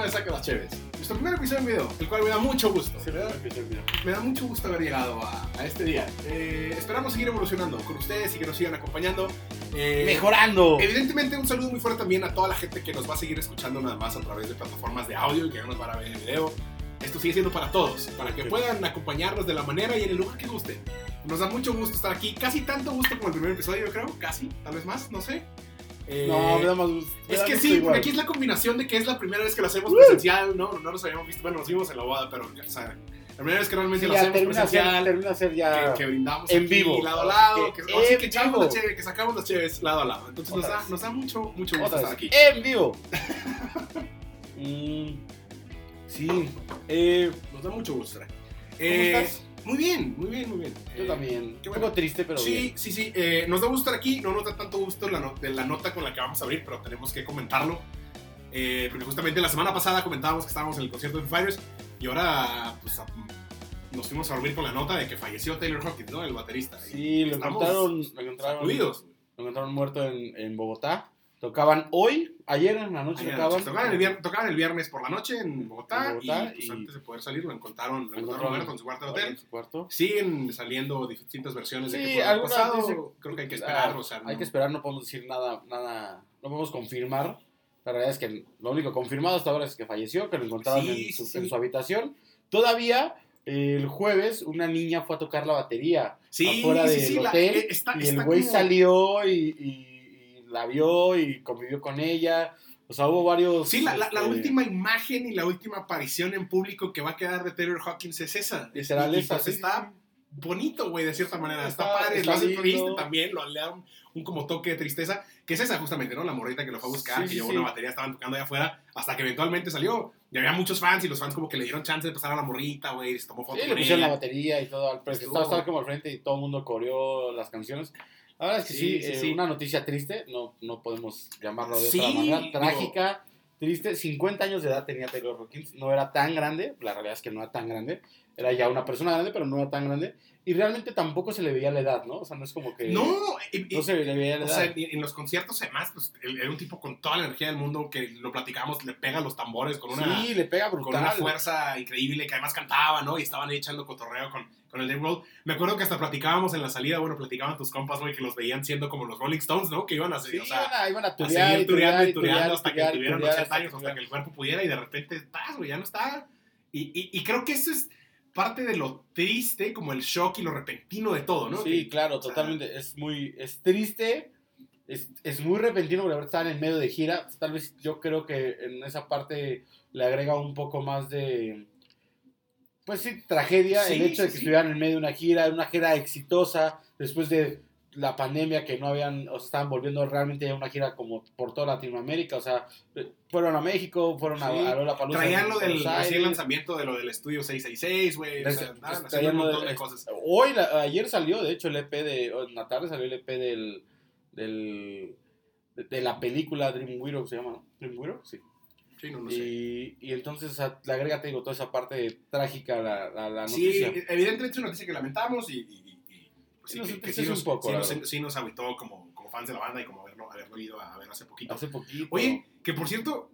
tema de Saca las Cheves. Nuestro primer episodio en video, el cual me da mucho gusto. Se me da. Me da mucho gusto haber llegado a, a este día. Eh, esperamos seguir evolucionando con ustedes y que nos sigan acompañando. Eh, Mejorando. Evidentemente, un saludo muy fuerte también a toda la gente que nos va a seguir escuchando nada más a través de plataformas de audio y que no nos van a ver en video. Esto sigue siendo para todos, para que Sí. puedan acompañarnos de la manera y en el lugar que gusten. Nos da mucho gusto estar aquí, casi tanto gusto como el primer episodio, yo creo, casi, tal vez más, no sé. Eh, No, me da más gusto. es que sí, igual. porque aquí es la combinación de que es la primera vez que lo hacemos presencial, ¿no? No nos habíamos visto, bueno, nos vimos en la boda, pero, o sea, la primera vez que realmente Sí, lo hacemos ser, presencial, termina a ser ya. que, que brindamos en aquí vivo. lado a lado, que, Que o sí, en que vivo. sacamos las cheves lado a lado. Entonces nos da, vez. nos da mucho, mucho gusto estar aquí. En vivo. Mm, sí. Eh, Nos da mucho gusto. ¿Cómo Eh, estás? Muy bien, muy bien, muy bien. Yo Eh, también. qué Un bueno. poco triste, pero sí, bien. sí, sí. eh, nos da gusto estar aquí. No nos da tanto gusto la, no- de la nota con la que vamos a abrir, pero tenemos que comentarlo. Eh, porque justamente la semana pasada comentábamos que estábamos en el concierto de Fighters y ahora pues, a- nos fuimos a dormir con la nota de que falleció Taylor Hawkins, ¿no? El baterista. Sí, lo encontraron, lo encontraron, lo encontraron muerto en, en Bogotá. Tocaban hoy, ayer en la noche Ayer tocaban. Tocaban, el viernes, tocaban el viernes por la noche en Bogotá, En Bogotá y, pues, y- antes de poder salir lo encontraron, lo encontraron muerto en su cuarto de hotel. su cuarto. Siguen saliendo distintas versiones de Sí, qué pudo haber algunas pasado. dicen- Creo que hay que esperar. Ah, o sea, Hay no- que esperar, no podemos decir nada, nada, no podemos confirmar. La realidad es que lo único confirmado hasta ahora es que falleció, que lo encontraron Sí, en, su, sí, en sí. su habitación. Todavía el jueves una niña fue a tocar la batería Sí, afuera sí, del sí, la- hotel eh, está- y el güey como- salió y- y la vio y convivió con ella. O sea, hubo varios... Sí, la, la- la este, última imagen y la última aparición en público que va a quedar de Taylor Hawkins es esa. Literal, esa, pues sí, está bonito, güey, de cierta manera. Está, Está- padre, está lo hace triste también, lo, le da un, un como toque de tristeza, que es esa justamente, ¿no? La morrita que lo fue a buscar, Sí, que sí, llevó sí. una batería, estaban tocando allá afuera, hasta que eventualmente salió. Y había muchos fans y los fans como que le dieron chance de pasar a la morrita, güey, se tomó Sí, fotos le con pusieron la batería y todo. Al Estaba, estaba como al frente y todo el mundo coreó las canciones. La verdad es que sí, Sí, sí, eh, sí. una noticia triste, no, no podemos llamarlo de otra manera. Trágica, triste. 50 años de edad tenía Taylor Hawkins, no era tan grande, la realidad es que no era tan grande. Era ya una persona grande, pero no era tan grande. Y realmente tampoco se le veía la edad, ¿no? O sea, no es como que. No, y- no se le veía la O edad. sea, en, los conciertos, además, pues, era un tipo con toda la energía del mundo que lo platicamos, le pega los tambores con una, sí, le pega con brutal. una fuerza increíble, que además cantaba, ¿no? Y estaban ahí echando cotorreo con, con el Dave Grohl. Me acuerdo que hasta platicábamos en la salida, bueno, platicaban tus compas, güey, que los veían siendo como los Rolling Stones, ¿no? Que iban a, Sí, o sea, iban a, iban a a turear, seguir y tureando y tureando hasta turear, que tuvieran turear, 80 hasta años, hasta que el cuerpo pudiera y de repente, estás, güey, ya no está. Y, y, y creo que eso es parte de lo triste, como el shock y lo repentino de todo, ¿no? Sí, Que- claro, totalmente. Es muy, es triste, es, es muy repentino porque están en medio de gira. Tal vez yo creo que en esa parte le agrega un poco más de, pues sí, tragedia Sí, el hecho de que sí. estuvieran en medio de una gira, una gira exitosa, después de la pandemia que no habían, o sea, estaban volviendo realmente a una gira como por toda Latinoamérica, o sea, eh, fueron a México, fueron a, Sí, a Traían lo del Aires. lanzamiento de lo del estudio 666, güey. O sea, traían un de- montón de cosas. Hoy, la- ayer salió, de hecho, el EP de. En la tarde salió el EP del. del de, de la película Dream Widow, se llama, ¿no? Dream Widow, sí. Sí, no, no sé. y, y entonces le agrega, te digo, toda esa parte trágica a la, la Sí, noticia. evidentemente es una noticia que lamentamos y, pues, Sí, que, sí nos, un poco, sí nos, sí nos agüitó como, como fans de la banda y como haberlo, haberlo ido a ver hace poquito. Hace poquito. Oye, que por cierto,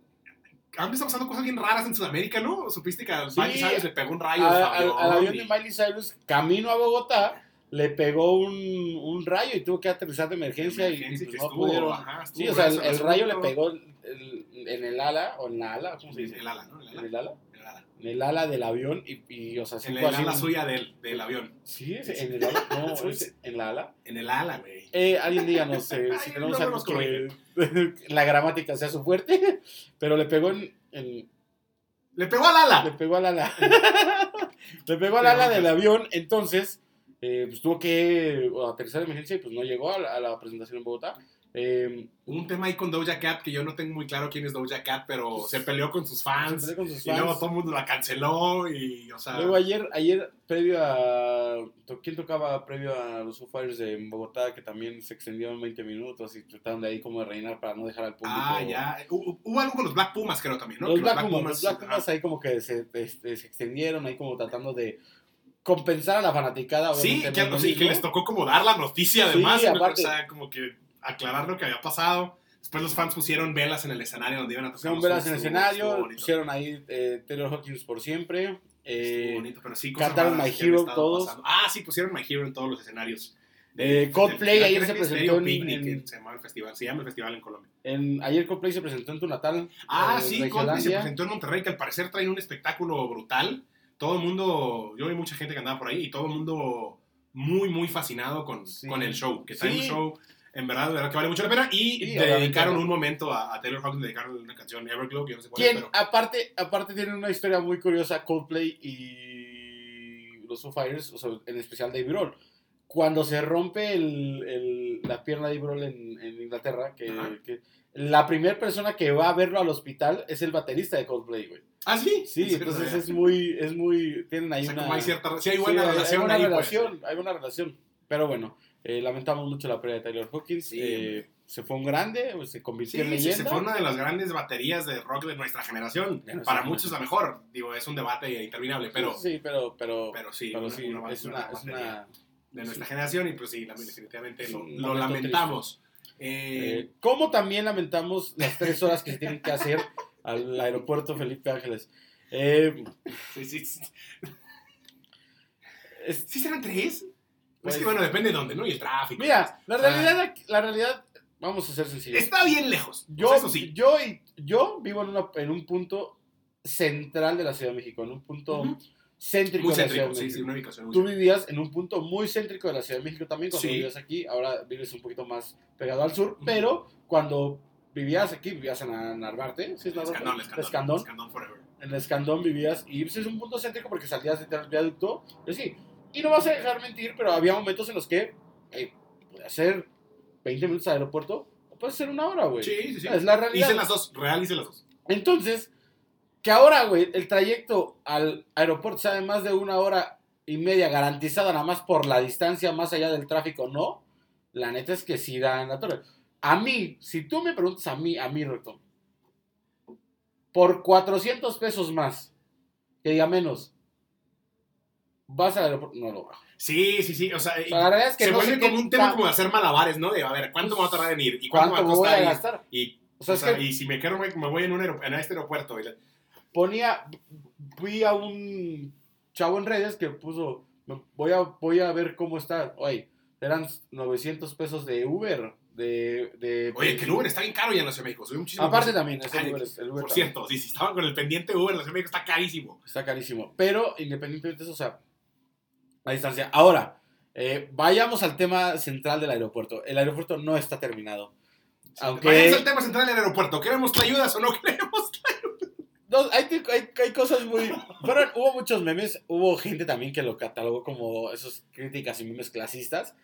han estado pasando cosas bien raras en Sudamérica, ¿no? ¿Supiste que a. Miley Cyrus le pegó un rayo a- al, avión? al avión de Miley Cyrus, camino a Bogotá, le pegó un, un rayo y tuvo que aterrizar de emergencia, emergencia y, pues, no estuvo, pudieron. ajá, Sí, o sea, el, el rayo le pegó el- en el ala, o en la ala, ¿cómo se dice? El ala, ¿no? El ¿En ala. el ala? El ala. En el ala del avión y, y o sea, En el ala un- suya del, del avión. Sí, en el ala. No, es en la ala. En el ala, güey. Eh, alguien díganos eh, si tenemos algo que la gramática sea su fuerte, pero le pegó en, en- Le pegó al ala. le pegó al ala. le pegó al ala del avión, entonces eh, pues tuvo que aterrizar de emergencia y pues no llegó a la, a la presentación en Bogotá. Eh, un tema ahí con Doja Cat que yo no tengo muy claro quién es Doja Cat, pero se peleó con sus fans. peleó con sus Y luego todo el mundo la canceló y, o sea... Luego ayer, ayer previo a... ¿Quién tocaba previo a los Foo Fighters de Bogotá? Que también se extendieron 20 minutos y trataron de ahí como de reinar para no dejar al público... Ah, ya. Hubo, algo con los Black Pumas, creo también, ¿no? Los Que Black, Pumas, los Black ahí como que se, este, se extendieron, ahí como tratando de compensar a la fanaticada. Sí, que, sí, que les tocó como dar la noticia Sí, además, aparte. o sea, como que aclarar lo que había pasado. Después los fans pusieron velas en el escenario donde iban a tocar. Pusieron velas en el escenario, pusieron ahí eh, Taylor Hawkins por siempre. Eh, bonito, pero sí, cantaron My Hero todos. pasando. Ah, sí, pusieron My Hero en todos los escenarios. Eh, Coldplay ayer se presentó en- Picnic, en- se llama el festival, se llama el festival en Colombia. en, ayer Coldplay se presentó en tu natal. Ah, eh, sí, Coldplay se presentó en Monterrey, que al parecer traen un espectáculo brutal. Todo el mundo, yo vi mucha gente que andaba por ahí y todo el mundo muy, muy fascinado con, Sí. con el show. Que traen Sí. un show, en verdad, verdad que vale mucho la pena. Y Sí, obviamente, dedicaron un momento a, a Taylor Hawkins, dedicaron una canción Everglow, que yo no sé cuál es, pero... aparte, aparte tiene una historia muy curiosa, Coldplay y los Foo Fighters, o sea, en especial Dave Grohl. Cuando se rompe el- el- la pierna de Grohl en, en Inglaterra, que, que la primera persona que va a verlo al hospital es el baterista de Coldplay, güey. Ah, sí. Sí, entonces es muy, es muy, tienen ahí O sea, una... como hay cierta, sí hay Sí, buena relación buena ahí, pues. relación, hay buena relación. Pero bueno, eh, lamentamos mucho la pérdida de Taylor Hawkins. Sí, eh, se fue un grande, pues, se Sí, convirtió en sí, leyenda. se fue una de las grandes baterías de rock de nuestra generación. Para muchos la mejor. Digo, es un debate interminable, pero, Sí, pero, pero, pero sí, pero una- sí, una- es una es de nuestra generación y pues sí, definitivamente lo, lamentamos. Eh, Eh, como también lamentamos las tres horas que se tienen que hacer al aeropuerto Felipe Ángeles. Sí, sí, sí. ¿Sí serán tres? Pues- es que bueno, depende de dónde, ¿no? Y el tráfico. mira, la realidad, la realidad, vamos a ser sencillos. Está bien lejos. Yo, eso sí. yo, y, yo vivo en, una- en un punto central de la Ciudad de México, en un punto Ujú. céntrico Muy de la Ciudad céntrico, de sí, México. sí, una ubicación muy Tú vivías en un punto muy céntrico de la Ciudad de México también cuando Sí. vivías aquí, ahora vives un poquito más pegado al sur, Ujú. pero cuando vivías aquí, vivías en Narvarte, ¿sí es Narvarte? Escandón, escandón. Escandón. Escandón forever. en el Escandón vivías y pues, es un punto céntrico porque salías del viaducto, pues sí. Y no vas a dejar mentir, pero había momentos en los que eh, podía ser 20 minutos al aeropuerto o puede ser una hora, güey. Sí, sí, sí. Es la realidad. Hice las dos, real hice las dos. Entonces, que ahora, güey, el trayecto al aeropuerto sea de más de una hora y media garantizada nada más por la distancia más allá del tráfico, no. La neta es que sí da en la torre. A mí, si tú me preguntas a mí, a mí, Recto, por 400 pesos más, que diga menos, vas al aeropuerto, no lo hago. Sí, sí, sí. O sea, O sea, la verdad es que se no vuelve como un tema como de hacer malabares, ¿no? De a ver, ¿cuánto me va a tardar en ir? ¿Y cuánto, ¿Cuánto me va a voy a costar? gastar? Y, O sea, o es sea, que y si me quiero, me, me voy en, un en este aeropuerto. y ponía, fui a un chavo en redes que puso, voy a, voy a ver cómo está, oye, eran 900 pesos de Uber, de... de Oye, que el Uber está bien caro ya en la Ciudad de México. Sube muchísimo. Aparte precio. también, Ay, Uber, es- el Uber Por también cierto, si, si estaban con el pendiente Uber, la Ciudad de México está carísimo. está carísimo, pero independientemente de eso, o sea, la distancia. Ahora, eh, vayamos al tema central del aeropuerto. El aeropuerto no está terminado. Aunque- Váyanse al tema central del aeropuerto. ¿Queremos tu ayudas o no queremos? No, hay, hay, hay cosas muy... Hubo muchos memes, hubo gente también que lo catalogó como esas críticas y memes clasistas.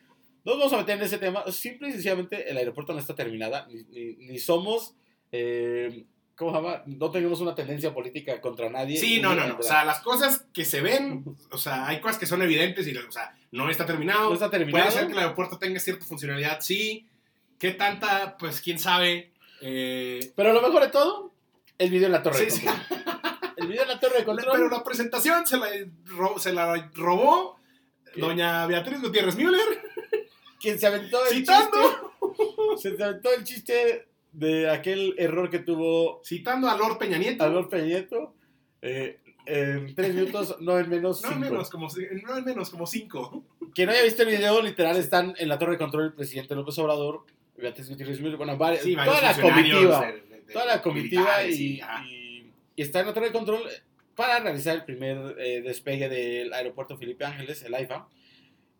No nos vamos a meter en ese tema. Simple y sencillamente el aeropuerto no está terminada, ni, ni- ni somos... eh, ¿Cómo se llama? No tenemos una tendencia política contra nadie. Sí, no, no, no. O sea, las cosas que se ven, o sea, hay cosas que son evidentes y, o sea, no está terminado. no está terminado. Puede ser que el aeropuerto tenga cierta funcionalidad, sí. ¿Qué tanta? Pues quién sabe. Eh, Pero lo mejor de todo, el video en la torre Sí, de sí. El video en la torre de control. pero la presentación se la, ro- se la robó ¿Qué? doña Beatriz Gutiérrez Müller, Quien se aventó el citando, chiste. Se aventó el chiste de aquel error que tuvo citando a Lord Peña Nieto. Álvaro Peña Nieto, eh, en tres minutos, no en menos no cinco. menos, como, no en menos, como cinco. Quien no haya visto el video, literal, están en la torre de control el presidente López Obrador, bueno, varias- Sí, toda la comitiva, de- de- de- toda la comitiva militares y, ajá. y- y está en la torre de control para realizar el primer eh, despegue del aeropuerto Felipe Ángeles, el AIFA.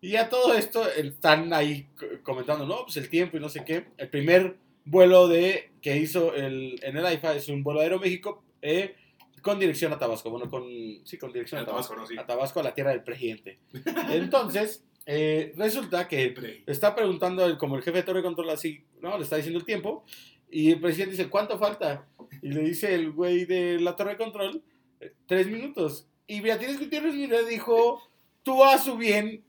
Y a todo esto están ahí co- comentando, no, pues el tiempo y no sé qué. El primer vuelo de que hizo el, en el AIFA es un vuelo de Aeroméxico eh, con dirección a Tabasco. Bueno, con, sí, con dirección a A Tabasco. Tabasco, no, sí. A Tabasco, a la tierra del presidente. Entonces, eh, resulta que está preguntando, el- como el jefe de torre de control, así, ¿no? Le está diciendo el tiempo. Y el presidente dice, ¿cuánto falta? Y le dice el güey de la torre de control, "Eh, tres minutos. Y Beatriz Gutiérrez Mira dijo, tú a su bien,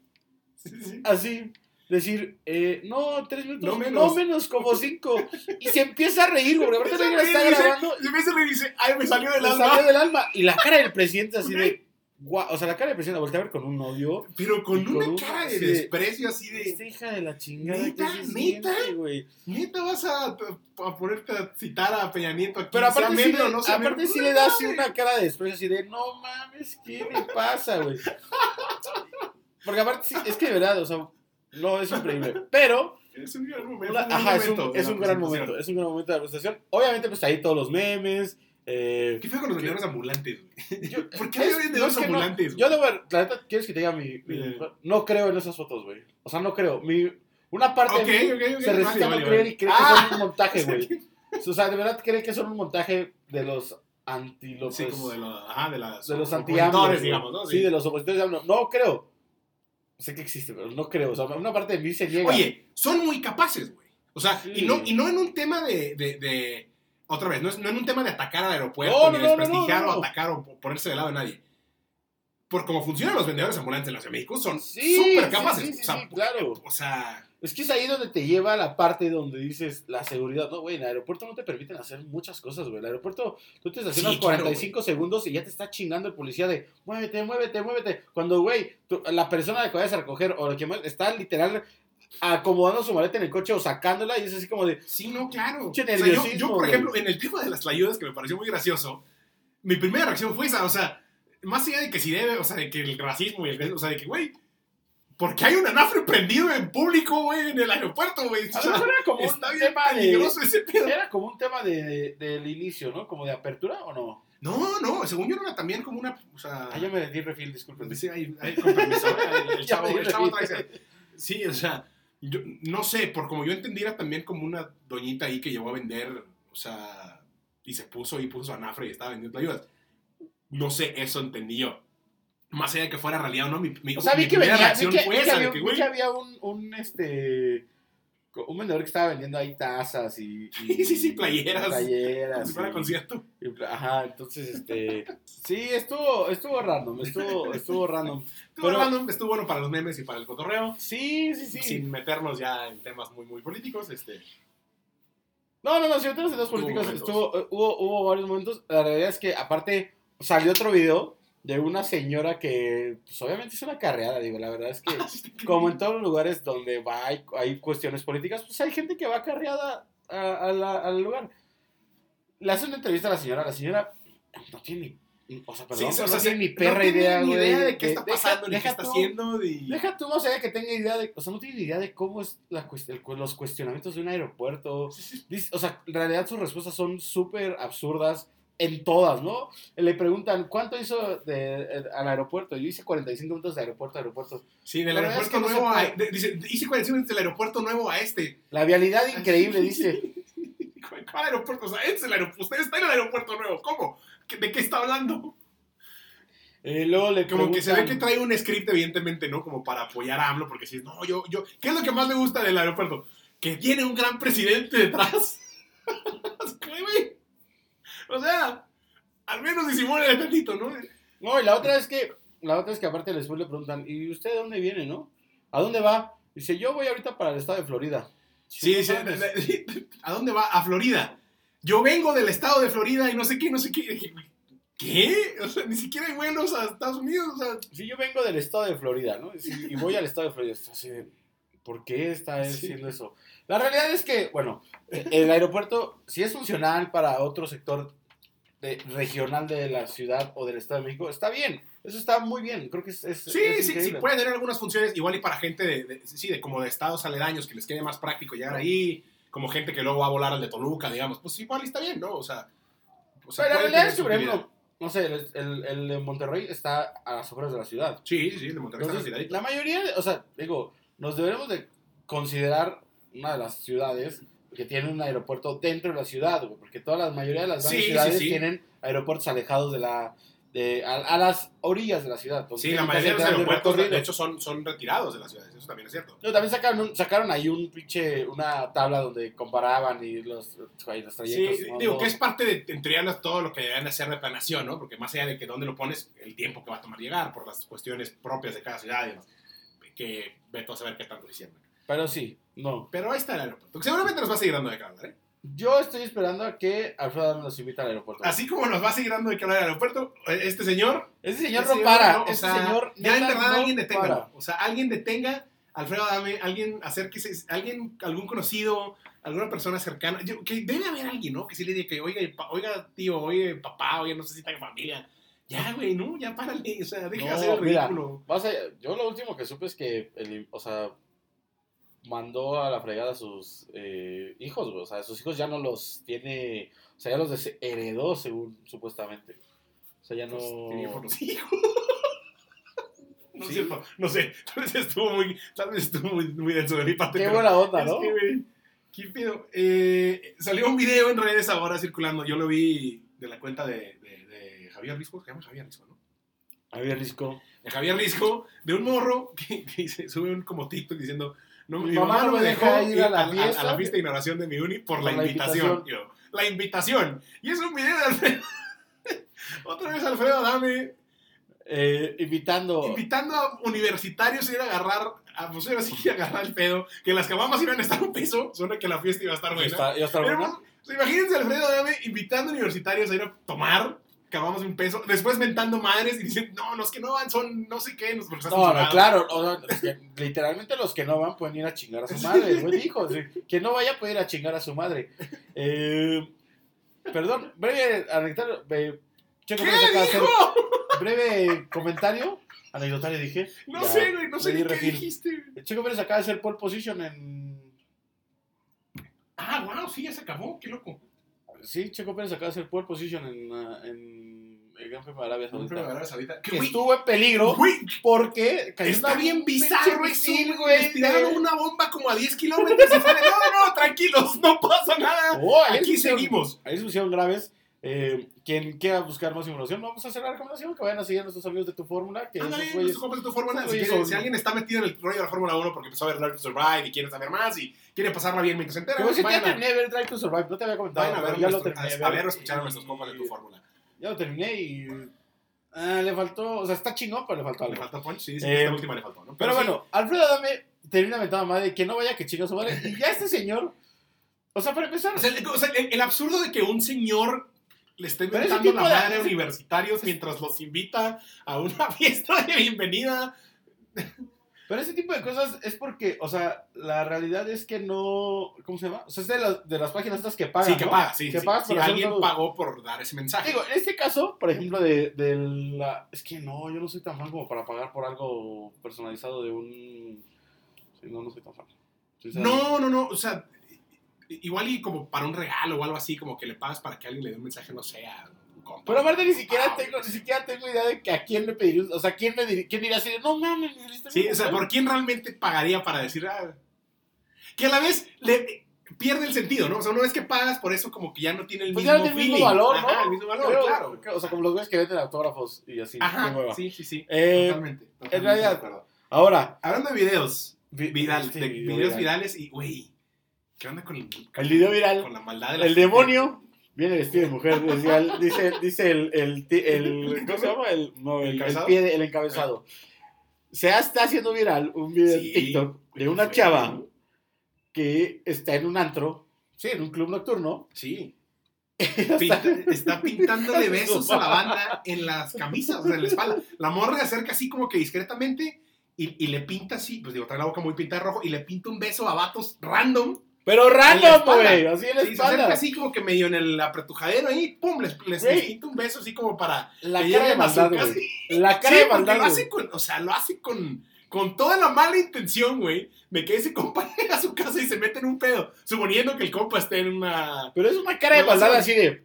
Sí, sí. así, decir, eh, no, tres minutos, No no menos. como cinco. Y se empieza a reír, güey, porque aparte Empieza a la está grabando Y en vez de reír, dice, ay, me salió del le alma. salió del alma. Y la cara del presidente así de, guau, o sea, la cara de presión la volteé a ver con un odio. Pero con Y con una un- cara de desprecio así de. Esta hija de la chingada ¿Neta? se ¿Neta? güey. ¿Neta vas a, a ponerte a citar a Peña Nieto aquí? Pero aparte, sí, no aparte sí le da así una cara de desprecio, así de, no mames, ¿qué le pasa, güey? Porque aparte, sí, es que de verdad, o sea, no, es increíble. Pero, Es un gran momento. una- un gran ajá, es un, es gran momento, es un gran momento de la presentación. Obviamente, pues ahí todos los memes. Eh, ¿Qué fue con los vendedores ambulantes? güey? yo- ¿Por qué había vendedores no, no- ambulantes? yo ver, la neta, ¿quieres que te diga mi, mi- Eh. No creo en esas fotos, güey. O sea, no creo. Mi, una parte Ok, de mí se resiste vale, a no vale, creer vale. y cree Ah, que son un montaje, güey. O sea, de verdad cree que son un montaje de los anti Sí, como de los, ajá, de las de los anti digamos, ¿no? Sí, de los opositores de AMLO. No creo. Sé que existe, pero no creo. O sea, una parte de mí se niega. Oye, son muy capaces, güey. O sea, Sí. y, no, y no en un tema de, de, de- Otra vez, no, es, no en un tema de atacar al aeropuerto, No, ni no, desprestigiar no, no. o atacar o ponerse de lado de nadie. Por cómo funcionan los vendedores ambulantes en la Ciudad de México, son súper sí, capaces. sí, o sea, claro. O sea, Es que es ahí donde te lleva la parte donde dices la seguridad. No, güey, en el aeropuerto no te permiten hacer muchas cosas, güey. En el aeropuerto tú te estacionas Sí, claro, 45 segundos y ya te está chingando el policía de muévete, muévete, muévete. Cuando, güey, la persona que vayas a recoger o lo que más está literal acomodando su maleta en el coche o sacándola y es así como de, sí, no, claro. Pinche O sea, yo, por güey. ejemplo, en el tema de las ayudas, que me pareció muy gracioso, mi primera reacción fue esa, o sea, más allá de que si debe, o sea, de que el racismo y el... O sea, de que, güey, ¿por qué hay un anafre prendido en público, güey, en el aeropuerto, güey? O sea, era como está un bien tema de, peligroso ese pedo. era como un tema de, de- del inicio, ¿no? Como de apertura o no. No, no, según yo era también como una, o sea... Ah, ya me di refil, disculpen. Sí, ahí, ahí, con permiso, ¿eh? el, el chavo, el trae Sí, o sea, yo no sé, por como yo entendí era también como una doñita ahí que llegó a vender, o sea, y se puso y puso su anafre y estaba vendiendo ayudas. No sé, eso entendí yo. Más allá de que fuera realidad o no, mi, mi, O sea, vi que primera venía, vi reacción que, fue vi que esa, había, de que, vi güey, que había un, un, este, un vendedor que estaba vendiendo ahí tazas y... y- Sí, sí, playeras. Playeras. si fuera concierto. y ajá, entonces, este, sí, estuvo, estuvo random, estuvo, estuvo random. Estuvo, Pero- random, estuvo bueno para los memes y para el cotorreo. Sí, sí, sí. Sin meternos ya en temas muy, muy políticos. Este, No, no, no, si metemos en los Hubo políticos, estuvo, eh, hubo, hubo varios momentos. La realidad es que, aparte, salió otro video de una señora que, pues obviamente es una carreada, digo, la verdad es que, como en todos los lugares donde va, hay, hay cuestiones políticas, pues hay gente que va carreada a- a la- al lugar. Le hace una entrevista a la señora, la señora no tiene ni, o sea, perdón, Sí, pero o sea, no tiene ni no perra tiene idea, ni idea de qué está deja- pasando, ni qué está tú- haciendo. y- Deja tú, no sé, que tenga idea de. O sea, no tiene ni idea de cómo es la el- los cuestionamientos de un aeropuerto. Dice- o sea, en realidad sus respuestas son súper absurdas en todas, ¿no? Le preguntan, ¿cuánto hizo de- eh, al aeropuerto? Yo hice 45 minutos de aeropuerto a aeropuerto. Sí, del aeropuerto es que no nuevo a. de- dice, hice 45 minutos del aeropuerto nuevo a este. La vialidad increíble, dice. ¿Cuál aeropuerto? O sea, este es el aeropuerto. Usted está en el aeropuerto nuevo. ¿Cómo? ¿Qué- ¿De qué está hablando? Eh, luego le Como que se ve que trae un script, evidentemente, ¿no? Como para apoyar a AMLO, porque si no, yo, yo. ¿Qué es lo que más me gusta del aeropuerto? Que tiene un gran presidente detrás. O sea, al menos disimula el tantito, ¿no? No, y la otra es que, la otra es que aparte después le preguntan, ¿y usted de dónde viene, no? ¿A dónde va? Dice, yo voy ahorita para el estado de Florida. Sí, mames. ¿a dónde va? A Florida. Yo vengo del estado de Florida y no sé qué, no sé qué. Y dije, ¿Qué? O sea, ni siquiera hay vuelos a Estados Unidos. O sea, Sí, yo vengo del estado de Florida, ¿no? Sí, y voy al estado de Florida. Así de, ¿por qué está él Sí. eso? La realidad es que, bueno, eh, el aeropuerto, si es funcional para otro sector de- regional de la ciudad o del Estado de México, está bien. Eso está muy bien. Creo que es, es- sí, es sí, sí, puede tener algunas funciones, igual y para gente de, de- sí, de como de estados aledaños, que les quede más práctico llegar ahí, como gente que luego va a volar al de Toluca, digamos, pues igual y está bien, ¿no? O sea, o sea, Pero la realidad es que, por ejemplo, no sé, el, el, el de Monterrey está a las afueras de la ciudad. Sí, sí, de Monterrey está Entonces, retiradito. la mayoría, o sea, digo, nos debemos de considerar una de las ciudades que tiene un aeropuerto dentro de la ciudad, güey, porque todas las mayoría de las grandes Sí, ciudades sí. tienen aeropuertos alejados de la de, a, a las orillas de la ciudad. Sí, la mayoría de los aeropuertos, de hecho, son, son retirados de las ciudades, eso también es cierto. No, también sacaron, un- sacaron ahí un pinche, una tabla donde comparaban y los, ahí los trayectos. Sí, ¿no? digo que es parte de, entre ellas, todo lo que deben hacer de planación, ¿no? Porque más allá de que dónde lo pones, el tiempo que va a tomar llegar, por las cuestiones propias de cada ciudad y demás, que ve todo a saber qué tanto hicieron. Pero sí, no. Pero ahí está el aeropuerto. Seguramente nos va a seguir dando de qué hablar, ¿eh? Yo estoy esperando a que Alfredo nos invite al aeropuerto. Así como nos va a seguir dando de que hablar del aeropuerto, este señor. Ese señor ese no para. no, o ese sea, señor. Ya en verdad no alguien detenga. O sea, alguien detenga. Alfredo Adame, alguien acérquese, alguien, algún conocido, alguna persona cercana. Yo- que debe haber alguien, ¿no? Que sí le diga que, oiga, oiga, tío, oye, papá, oye, no sé si tenga familia. Ya, güey, no, ya párale. O sea, deja de No, hacer el mira. ridículo. Vas a- yo lo último que supe es que, el- o sea, mandó a la fregada a sus eh, hijos, güey. O sea, sus hijos ya no los tiene, o sea, ya los desheredó, según supuestamente. O sea, ya no... Pues, tenía por los hijos. No, Sí. sé, no, no sé, tal vez estuvo muy, tal vez estuvo muy, muy denso de mi parte. Qué buena onda, ¿no? que, ¿qué pedo? Eh, salió un video en redes ahora circulando. Yo lo vi de la cuenta de Javier Risco. Se llama Javier Risco, ¿no? Javier Risco. De Javier Risco, de un morro que, que se sube un como TikTok diciendo: no, Mi mamá mamá, no me dejó ir a la, fiesta. a la fiesta de inauguración de mi uni por, la, Por la invitación. invitación. Yo, la invitación. Y es un video de Alfredo. Otra vez Alfredo Adame Eh, invitando... invitando a universitarios a ir a agarrar, a, pues ahora sí que agarrar el pedo, que las cabamas iban a estar un peso, suena que la fiesta iba a estar buena. Está- Pero, buena. pues, imagínense a Alfredo Adame invitando a universitarios a ir a tomar cabamas de un peso, después mentando madres y diciendo, no, los que no van son no sé qué, nos No, no, censurado". claro. o sea, es que literalmente los que no van pueden ir a chingar a su madre. Güey, dijo. que no vaya puede ir a chingar a su madre. Eh, perdón, breve anecdotario. eh, Checo ¿Qué de hacer dijo? breve comentario. Anecdotario dije. No Ya, sé, güey, no sé ni qué dijiste. güey. Checo Pérez acaba de hacer pole position en. Ah, wow, sí, ya se acabó, qué loco. Sí, Checo Pérez acaba de hacer pole position en, ah, en el Gran Premio de Arabia Saudita. Que estuvo en peligro porque cayó Está bien bizarro eso, güey. Tiraron una bomba como a 10 kilómetros y de, no, no, tranquilos, no pasa nada. Oh, ahí Aquí se seguimos. Ahí se pusieron graves. Eh, quien quiera buscar más información, vamos a hacer la recomendación que vayan a seguir a nuestros amigos de tu fórmula. Que Ándale, güeyes- compre tu fórmula. Si, quieren- si alguien está metido en el rollo de la Fórmula 1 porque empezó a ver Drive to Survive y quiere saber más y quiere pasarla bien mientras se entera, por cierto, ya vayan, a, terminé de ver Drive to Survive, no te había comentado. vayan a ver, pero ya lo nuestro- terminé de a ver. escuchar a nuestros compas de tu fórmula. Ya lo terminé y. ah, le faltó, o sea, está chingón, pero le faltó Le algo. falta punch, sí, sí, Eh, esta última le faltó, ¿no? Pero sí, bueno, Alfredo Adame termina mentando madre que no vaya que chinga su madre. Y ya este señor. O sea, para empezar. O sea, el, o sea, el- el absurdo de que un señor le ese inventando la de- madre a universitarios mientras los invita a una fiesta de bienvenida. Pero ese tipo de cosas es porque, o sea, la realidad es que no. ¿Cómo se llama? O sea, es de las, de las páginas estas que pagan. sí, que ¿no? paga, sí. Que sí. pagas Sí, alguien pagó por dar ese mensaje. Digo, en este caso, por ejemplo, de, de la... Es que no, yo no soy tan fan como para pagar por algo personalizado de un... Sí, no, no soy tan fan. No, no, no, o sea, igual y como para un regalo o algo así, como que le pagas para que alguien le dé un mensaje, no sé, a un compa. Pero aparte ni siquiera Ah, tengo, ni siquiera tengo idea de que a quién le pediría, o sea, quién me diría, quién diría así, no mames, Sí, o sea, mujer". ¿por quién realmente pagaría para decir, ah, que a la vez le pierde el sentido, ¿no? O sea, una vez que pagas por eso, como que ya no tiene el Pues mismo ya no tiene el mismo valor, ¿no? Ajá, el mismo valor, Pero, claro. O sea, como los güeyes que venden autógrafos y así. Ajá, sí, sí, sí. Eh, totalmente, totalmente realidad, de acuerdo. Ahora, Hablando de videos, vi- viral, este de video videos viral. virales y, güey, ¿qué onda con, El video viral. con la maldad de la El gente? demonio viene vestido de mujer, decía dice, dice el, el, el- ¿cómo se llama? El, no, el, el ¿Encabezado? pie, de- el encabezado. Se está haciendo viral un video Sí, en TikTok de una chava que está en un antro, sí, en un club nocturno. Sí. está- Pinta- está pintándole besos a la banda en las camisas, o sea, en la espalda. La morra se acerca así como que discretamente y, y le pinta así, pues digo, trae la boca muy pintada de rojo y le pinta un beso a vatos random. Pero random, güey, así en la Sí, se espalda. así como que medio en el apretujadero ahí, pum, les, les, les pinta un beso así como para La cara de maldad, güey. La cara Sí, de maldad, lo hace con, o sea, lo hace con, con toda la mala intención, güey, de que ese compa a su casa y se mete en un pedo, suponiendo que el compa esté en una... Pero es una cara de maldad sí. así de...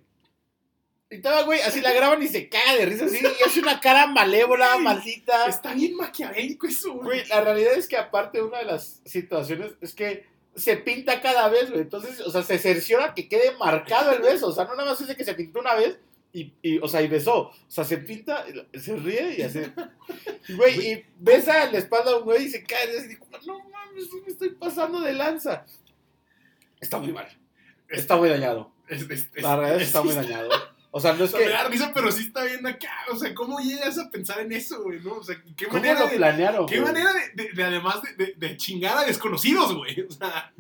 Y estaba, güey, así la graban y se caga de risa así. Y es una cara malévola, Güey, maldita. Está bien maquiavélico eso, güey. Güey, la realidad es que aparte una de las situaciones es que se pinta cada vez, güey. Entonces, o sea, se cerciora que quede marcado el beso. O sea, no nada más es de que se pintó una vez y, y, o sea, y besó. O sea, se pinta, se ríe y así. Güey, y besa en la espalda a un güey y se cae. Y así, no mames, me estoy pasando de lanza. Está muy mal. Está muy dañado. Es- es- es- La realidad está muy dañado. O sea, no es O sea, me que. da risa, pero sí está bien acá. O sea, ¿cómo llegas a pensar en eso, güey? ¿No? O sea, ¿qué ¿Cómo manera, lo de, planearon? ¿qué güey? manera de, de- de además de, chingar a desconocidos, güey? O sea,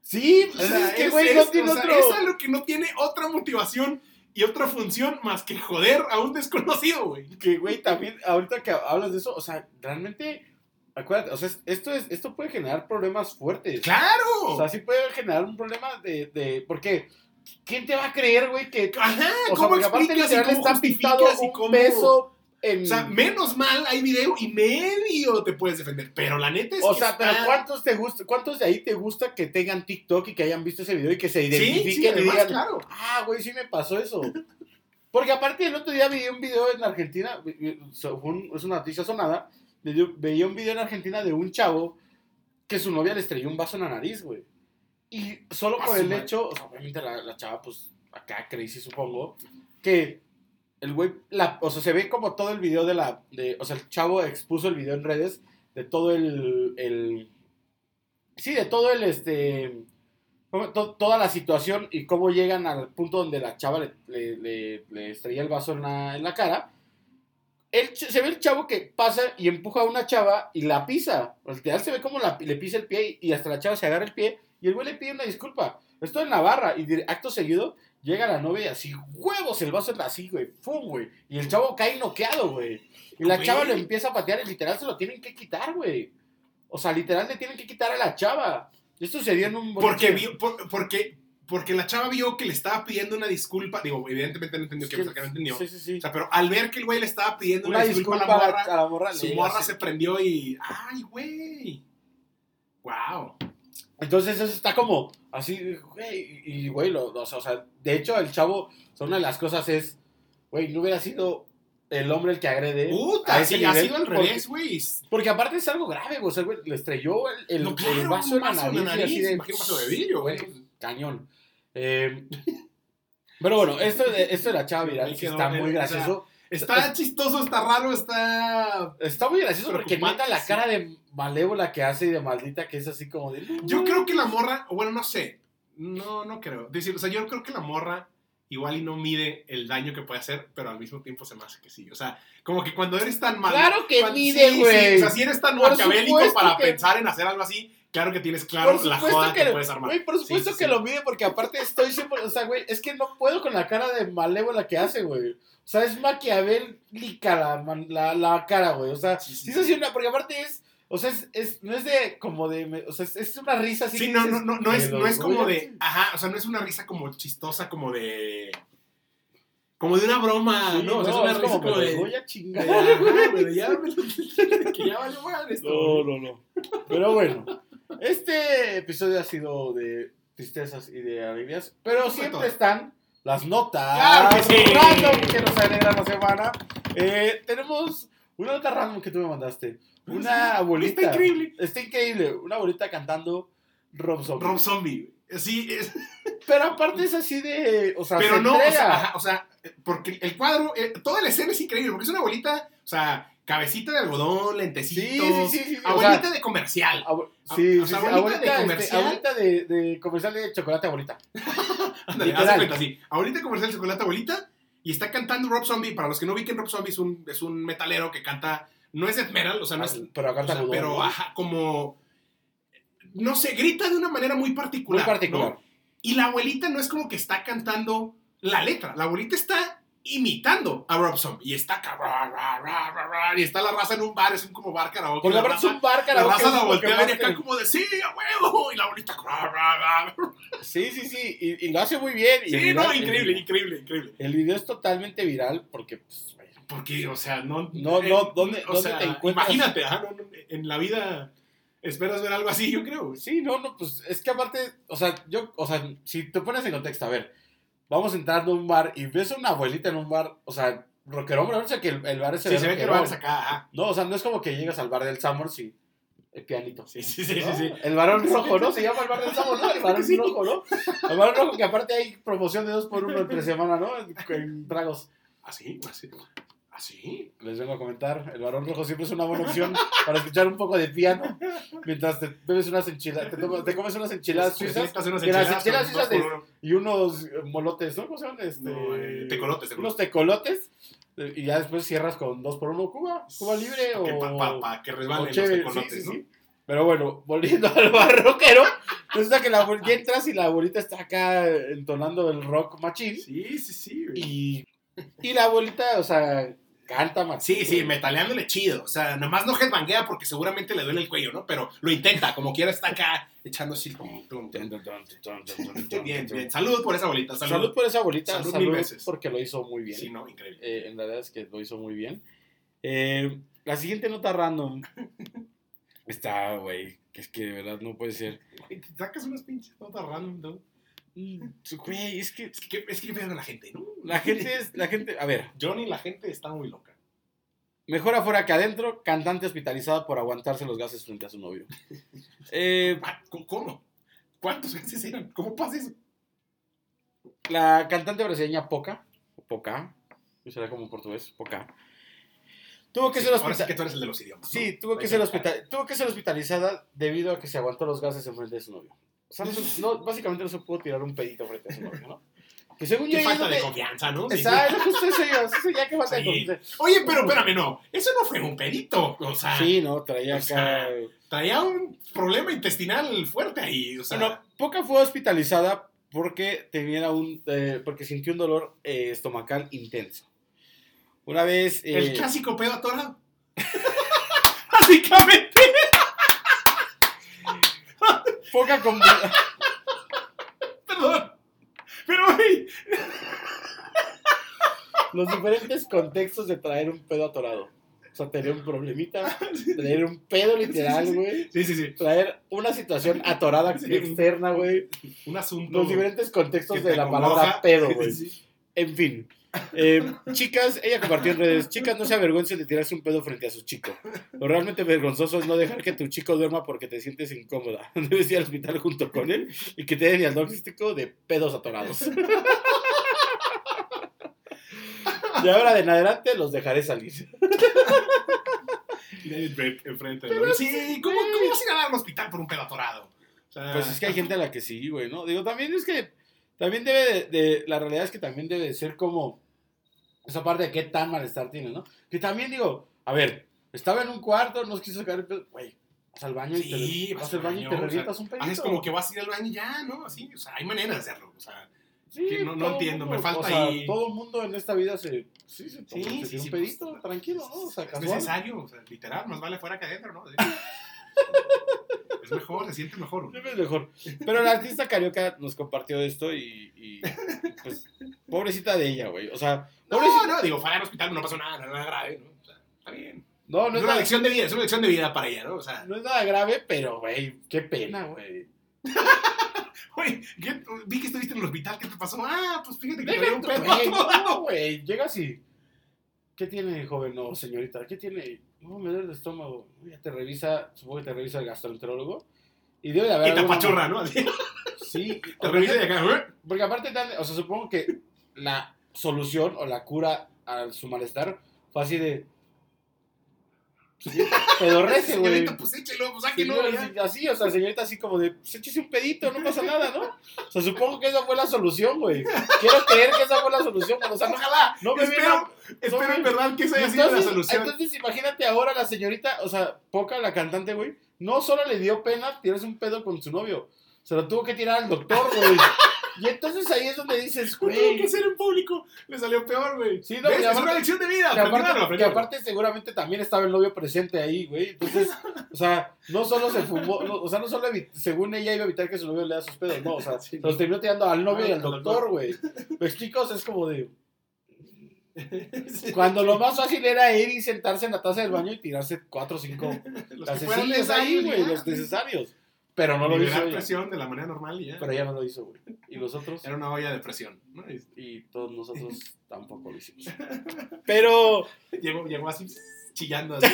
Sí, O sea, es que, güey, es- no tiene o sea, otro. es algo que no tiene otra motivación y otra función más que joder a un desconocido, güey. Que, güey, también, ahorita que hablas de eso, o sea, realmente, acuérdate, o sea, es- esto, es, esto puede generar problemas fuertes. ¡Claro! O sea, sí puede generar un problema de, de porque ¿quién te va a creer, güey, que Ajá, o sea, ¿cómo porque aparte literal está pintado un cómo...? en O sea, menos mal hay video y medio te puedes defender, pero la neta es O que sea, pero está- ¿cuántos te gusta, cuántos de ahí te gusta que tengan TikTok y que hayan visto ese video y que se identifiquen sí, y además, digan, claro. ah, güey, sí me pasó eso? Porque aparte el otro día vi un video en Argentina, es una noticia sonada, veía un video en Argentina de un chavo que su novia le estrelló un vaso en la nariz, güey. Y solo por el hecho, o sea, obviamente la, la chava, pues, acá crazy supongo, que el güey, la- o sea, se ve como todo el video de la, de, o sea, el chavo expuso el video en redes de todo el, el sí, de todo el, este, to- toda la situación y cómo llegan al punto donde la chava le, le, le- le estrella el vaso en la, en la cara. El se ve el chavo que pasa y empuja a una chava y la pisa. Sea, literal se ve como la- le pisa el pie y, y hasta la chava se agarra el pie y el güey le pide una disculpa. Esto en Navarra y acto seguido llega la novia y así, huevos, el vaso es así, güey, ¡fum, güey! Y el chavo cae noqueado, güey. Y la Güey. chava lo empieza a patear y literal se lo tienen que quitar, güey. O sea, literal le tienen que quitar a la chava. Esto sucedió en un Porque, vio, por- porque, porque la chava vio que le estaba pidiendo una disculpa. Digo, evidentemente no entendió que, Sí, que no entendió. Sí, sí, sí. O sea, pero al ver que el güey le estaba pidiendo una, Una disculpa, disculpa a la morra, a la morra. su morra se prendió y. ¡Ay, güey! ¡Wow! Entonces eso está como así, güey, y güey, lo, o sea, o sea, de hecho el chavo, o sea, una de las cosas es, güey, no hubiera sido el hombre el que agrede. Puta, a ese sí, ha sido al porque- revés, güey. Porque aparte es algo grave, güey, o sea, güey, le estrelló el, el, No, el claro, vaso en la nariz, y así nariz, de, un vaso de vidrio, güey. Cañón. Eh, pero bueno, esto, de- esto de la chava viral quedó, está muy gracioso. Está chistoso, está raro, está. Está muy gracioso porque neta la sí. cara de malévola que hace y de maldita que es así como de... Yo creo que la morra, o bueno, no sé. No, no creo. Decir, o sea, yo creo que la morra igual y no mide el daño que puede hacer, pero al mismo tiempo se me hace que sí. O sea, como que cuando eres tan mal. Claro que cuando- mide, sí, güey. sí, o sea, si eres tan Por maquiavélico supuesto para que- pensar en hacer algo así, claro que tienes claro la joda que, que- puedes armar. Güey, por Sí, supuesto sí, que sí. lo mide porque aparte estoy siempre, o sea, güey, es que no puedo con la cara de malévola que hace, güey. O sea, es maquiavélica la, la, la cara, güey. O sea, Sí, sí, una, porque aparte es, o sea, es, es- no es de, como de, o sea, es, es una risa así. Sí, que no, no, no, no es, "Me no es como de. Ajá, o sea, no es una risa como chistosa, como de. Como de una broma, Sí, ¿no? O sea, es una risa como, como me de. voy a chingar. ya, me- que ya valió mal esto. No, no, no. Pero bueno, este episodio ha sido de tristezas y de alegrías, pero siempre todo. están las notas Claro que sí. random que nos alegran la semana. Eh, tenemos una nota random que tú me mandaste. Una abuelita. Está increíble. Está increíble. Una abuelita cantando Rob Zombie. Rob Zombie. Sí, es, Pero aparte es así de. O sea, pero se no, o sea, ajá, o sea, porque el cuadro, eh, toda la escena es increíble, porque es una abuelita, o sea, cabecita de algodón, lentecitos, Sí, sí, sí, o abuelita sea, de comercial. Abu- sí, o sea, abuelita de abuelita, este, comercial. abuelita de, de comercial de chocolate, abuelita. Ándale, haz de cuenta así. Abuelita comercial chocolate abuelita y está cantando Rob Zombie. Para los que no ubiquen, Rob Zombie es un, es un metalero que canta, no es death metal, o sea, no es, pero acá o sea, está pero ajá, como, no sé, grita de una manera muy particular. Muy particular. ¿no? Y la abuelita no es como que está cantando la letra, la abuelita está imitando a Rob Zombie y está ra, y está la raza en un bar, es un como bar karaoke. Porque la aparte es raza, un bar la karaoke, raza es la voltea y acá como de sí, a huevo, y la ra, ra. Sí, sí, sí, y, y lo hace muy bien. y Sí, no, increíble, El, increíble, increíble. el video es totalmente viral porque, pues, Porque, o sea, no. No, eh, no, ¿dónde- o dónde sea, te encuentras? Imagínate, ajá, no, no, en la vida esperas ver algo así, yo creo. sí, no, no, pues es que aparte, o sea, yo, o sea, si te pones en contexto, a ver, vamos entrando a un bar y ves a una abuelita en un bar, o sea, rockerón, pero no sé que el, el bar es Sí, se ve que lo rockerón. vas acá, ajá. No, o sea, no es como que llegas al bar del Summers y el pianito. Sí, sí, sí, ¿no? sí. sí. El varón rojo, ¿no? Se llama el bar del Summers, ¿no? El varón Sí. rojo, ¿no? El varón rojo que aparte hay promoción de dos por uno entre semana, ¿no? En, en tragos. Así, así. Así. Les vengo a comentar, el varón rojo siempre es una buena opción para escuchar un poco de piano mientras te bebes unas enchiladas, te, tomas- te comes unas enchiladas Pues, suizas unas las enchiladas uno. y unos molotes, ¿no? ¿Cómo se llaman? Este, No, eh, tecolotes. Unos tecolotes eh, y ya después cierras con dos por uno Cuba, Cuba libre o... Para que resbalen los tecolotes, sí, sí, ¿no? sí. Pero bueno, volviendo al barroquero, resulta que la abuelita entras y la abuelita está acá entonando el rock machín. Sí, sí, sí. güey. Y, y la abuelita, o sea, canta machín. Sí, sí, metaleándole chido. O sea, nomás no headbanguea porque seguramente le duele el cuello, ¿no? Pero lo intenta, como quiera está acá echando así. Bien, bien. Salud por esa bolita. Salud. Salud por esa abuelita, Salud salud, mil veces. porque lo hizo muy bien. Sí, no, increíble. Eh, en realidad es que lo hizo muy bien. Eh, la siguiente nota random está, güey, que es que de verdad no puede ser. Te sacas unas pinches notas random, ¿no? Mm, Güey, es que Es que, es que vean a la gente, ¿no? la gente es, la gente, a ver, Johnny, la gente está muy loca. mejor afuera que adentro, cantante hospitalizada por aguantarse los gases frente a su novio. Eh, Ah, ¿Cómo? ¿Cuántos veces eran? ¿Cómo pasa eso? la cantante brasileña Poca, Poca, será como en portugués, Poca, tuvo que Sí, ser sí hospitalizada. que tú eres el de los idiomas. ¿no? Sí, tuvo Hay que, ser buscar. hospita- tuvo que ser hospitalizada debido a que se aguantó los gases en frente de su novio. O sea, no, se- no- básicamente no se pudo tirar un pedito frente a su novio, ¿no? Que según yo... Falta de confianza, ¿no? Exacto, justo eso ya que falta de confianza. Oye, pero espérame, no. Eso no fue un pedito. O sea, Sí, no, traía O acá... sea, traía un problema intestinal fuerte ahí. O sea, Bueno, Poca fue hospitalizada porque tenía un... eh, porque sintió un dolor eh, estomacal intenso. Una vez... eh, el clásico pedo atorado. Básicamente. Poca con... Perdón. Pero, güey. los diferentes contextos de traer un pedo atorado. O sea, tener un problemita, tener un pedo literal, Sí, sí, sí. güey. Sí, sí, sí. traer una situación atorada Sí. externa, güey. Un asunto. Los diferentes contextos de la palabra pedo, güey. Sí. En fin. Eh, chicas, ella compartió en redes, chicas, no se avergüencen de tirarse un pedo frente a su chico. Lo realmente vergonzoso es no dejar que tu chico duerma porque te sientes incómoda. Debes ir al hospital junto con él y que te den diagnóstico de pedos atorados. Y ahora de en adelante los dejaré salir. Enfrente. ¿no? Sí, ¿cómo, ¿cómo vas a ir a dar al hospital por un pedo atorado? O sea, Pues es que hay gente a la que sí, güey, ¿no? Digo, también es que, también debe de, de- la realidad es que también debe de ser como esa parte de qué tan malestar tiene, ¿no? Que también digo, a ver, estaba en un cuarto, no quiso sacar el pedo, güey, vas al baño y te, vas vas al baño y te o sea, revientas un pedito. Haces como que vas a ir al baño y ya, ¿no? Así, o sea, hay maneras de hacerlo. O sea, Sí, que no- no entiendo, mundo, me falta o sea, ahí- todo el mundo en esta vida se, sí, se, toma- Sí, sí, un pedito, pues, tranquilo, ¿no? O sea, es casual. necesario, o sea, literal, más vale fuera que adentro, ¿no? es mejor, se siente mejor. Es mejor. Pero la artista carioca nos compartió esto y, y, pues, pobrecita de ella, güey. O sea, No, pobrecita. no, digo, fue al hospital, no pasó nada, nada grave, ¿no? O sea, está bien. No, no es es una nada, lección de vida, es una lección de vida para ella, ¿no? O sea, no es nada grave, pero, güey, qué pena, güey. ¿qué- vi que estuviste en el hospital, ¿qué te pasó? Ah, pues fíjate que Deja traía un pedo güey, no, güey, llegas y... ¿Qué tiene, joven? No, señorita, ¿qué tiene? No, me duele el estómago. Ya te revisa, supongo que te revisa el gastroenterólogo. Y debe de haber Y te ¿no? Así, Sí, te revisa de acá, ¿eh? Porque aparte, o sea, supongo que la solución o la cura a su malestar fue así de. Señorita, pedorrece, güey. Señorita, pues échelo, pues. Señora, ya. así, o sea, señorita así como de, pues échese un pedito, no pasa nada, ¿no? O sea, supongo que esa fue la solución, güey. Quiero creer que esa fue la solución, pero, o sea, no, Ojalá, no me espero, viene espero no, en verdad que esa haya sido la solución. entonces, imagínate ahora la señorita, o sea, Poca, la cantante, güey, no solo le dio pena tirarse un pedo con su novio, se lo tuvo que tirar al doctor, güey. Y entonces ahí es donde dices, Lo tuvo güey, que hacer en público, le salió peor, güey. Sí, no, ¿Ves? Es una lección de vida, que aparte, que aparte seguramente también estaba el novio presente ahí, güey. Entonces, o sea, no solo se fumó, no, o sea, no solo según ella iba a evitar que su novio le da sus pedos, no, o sea, Sí. los terminó tirando al novio y al doctor, güey. O sea, es como de... Cuando lo más fácil era ir y sentarse en la taza del baño y tirarse cuatro o cinco Los ahí, güey, los necesarios. Pero no lo hizo ella. presión de la manera normal y ya. Pero ella no lo hizo, güey. Y nosotros... Era una olla de presión. ¿no? Y todos nosotros tampoco lo hicimos. Pero... Llegó, llegó así chillando así.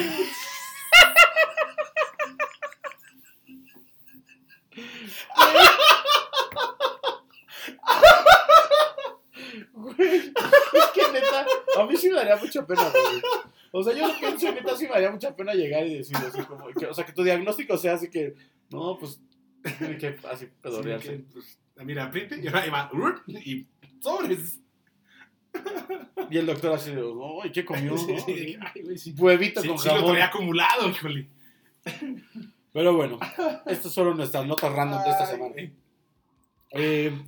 Güey, es que neta, a mí sí me daría mucha pena, güey. O sea, yo pienso, neta, sí me daría mucha pena llegar y decir así como, que, o sea, que tu diagnóstico sea así que, no, pues, tiene que así pedorearse. pues, mira, apriete y ahora va. Y sobres. Y el doctor así ¿y qué comió? Sí, sí, ay, con lo jamón. traía acumulado, híjole. Pero bueno, estas fueron nuestras notas random de esta semana. Eh,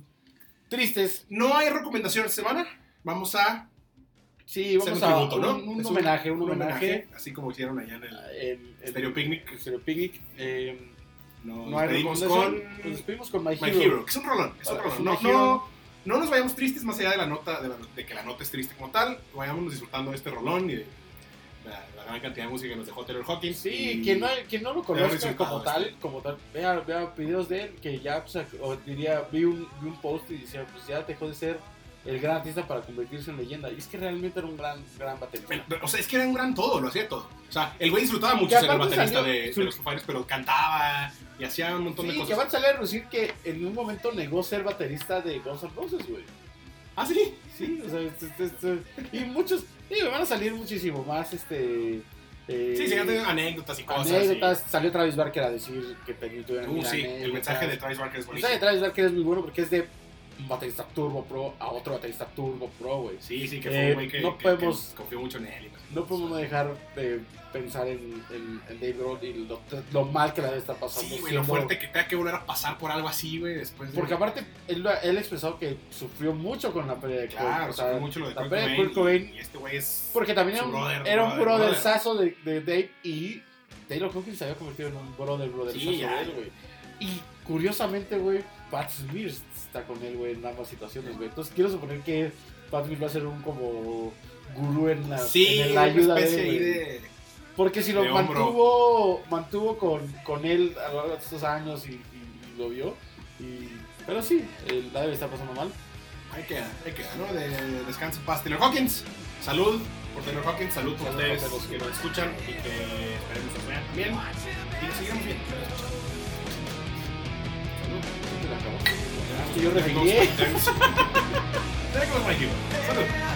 tristes. No hay recomendación esta semana. Vamos a Sí, vamos a un tributo, ¿no? un, homenaje, un, homenaje. Así como hicieron allá en el En, en Stereo Picnic. Stereo Picnic. Eh, Nos no despedimos con Nos despedimos con My My Hero. Hero, que es un rolón. Es un rolón. es un No, no, no nos vayamos tristes más allá de la nota, de, la- de que la nota es triste como tal. Vayámonos disfrutando de este rolón y de la, la gran cantidad de música que nos dejó Taylor Hawkins. Sí, quien no, quien no lo conozca como este. tal, como tal, vea, vea videos de él, que ya, pues, o diría, vi un, vi un post y decía, pues ya dejó de ser el gran artista para convertirse en leyenda. Y es que realmente era un gran, gran baterista. O sea, es que era un gran todo, lo hacía todo. O sea, el güey disfrutaba Y mucho ser el baterista de, su- de los Fighters, pero cantaba y hacía un montón de Sí, que cosas. van a salir a decir que en un momento negó ser baterista de Guns N' Roses, güey. Ah, sí. Sí, o sea, este- este- este- y muchos, sí, me van a salir muchísimo más, este... eh, Sí, sí, anécdotas y cosas. anécdotas. Salió Travis Barker a decir que y- tuvieron Uh, sí, el mensaje de Travis Barker es El mensaje de buenísimo. Travis Barker es muy bueno porque es de baterista Turbo Pro a otro baterista Turbo Pro, güey. Sí, sí, que Eh, fue un güey que, no que- podemos- que confió mucho en él. No podemos dejar de pensar en, en, en Dave Grohl y lo, lo mal que la debe estar pasando. Sí, güey, lo fuerte que tenga que volver a pasar por algo así, güey, después de... Porque aparte, él, él expresó que sufrió mucho con la pérdida de Kurt, Claro, o sea, sufrió mucho lo de la Kurt pérdida de Cobain, Kurt Cobain, y, este güey es... porque también era un, brother, era un brother, brother. de, de Dave y Taylor Hawkins se había convertido en un brother brotherzazo Sí, de güey. Y curiosamente, güey, Pat Smear está con él, güey, en ambas situaciones, güey. Entonces quiero suponer que Pat Smear va a ser un como gurú en la, Sí, en la ayuda de él, de... Porque si lo hombro. mantuvo, mantuvo con, con él a lo largo de estos años y, y- y lo vio. Y, pero sí, él la debe estar pasando mal. Ahí queda, ahí queda, ¿no? De, de descanso paz. Taylor Hawkins, salud por Taylor Hawkins, salud por ustedes todos. que nos escuchan y que esperemos que vean también. Y nos seguiremos viendo. Yo there goes my hero. Salud.